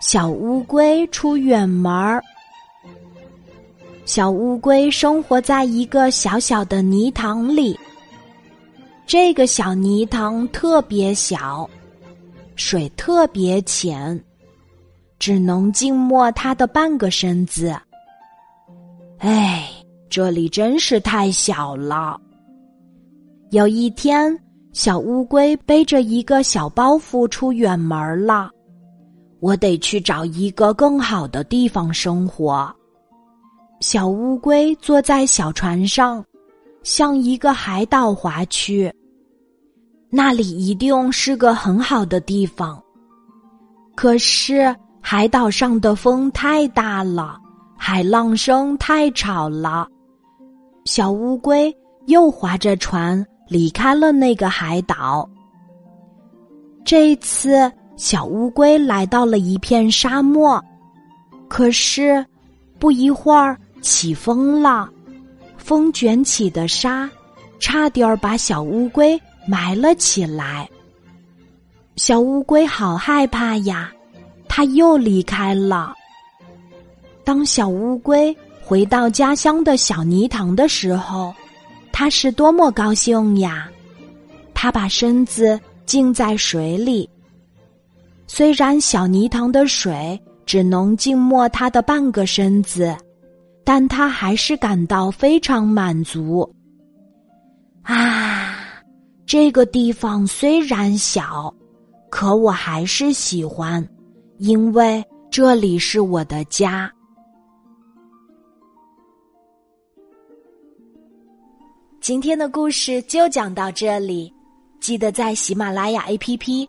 小乌龟出远门儿。小乌龟生活在一个小小的泥塘里。这个小泥塘特别小，水特别浅，只能浸没它的半个身子。哎，这里真是太小了。有一天，小乌龟背着一个小包袱出远门了。我得去找一个更好的地方生活。小乌龟坐在小船上，向一个海岛划去。那里一定是个很好的地方。可是海岛上的风太大了，海浪声太吵了。小乌龟又划着船离开了那个海岛。这次。小乌龟来到了一片沙漠，可是不一会儿起风了，风卷起的沙差点儿把小乌龟埋了起来。小乌龟好害怕呀，它又离开了。当小乌龟回到家乡的小泥塘的时候，它是多么高兴呀！它把身子浸在水里。虽然小泥塘的水只能浸没它的半个身子，但它还是感到非常满足。啊，这个地方虽然小，可我还是喜欢，因为这里是我的家。今天的故事就讲到这里，记得在喜马拉雅 APP。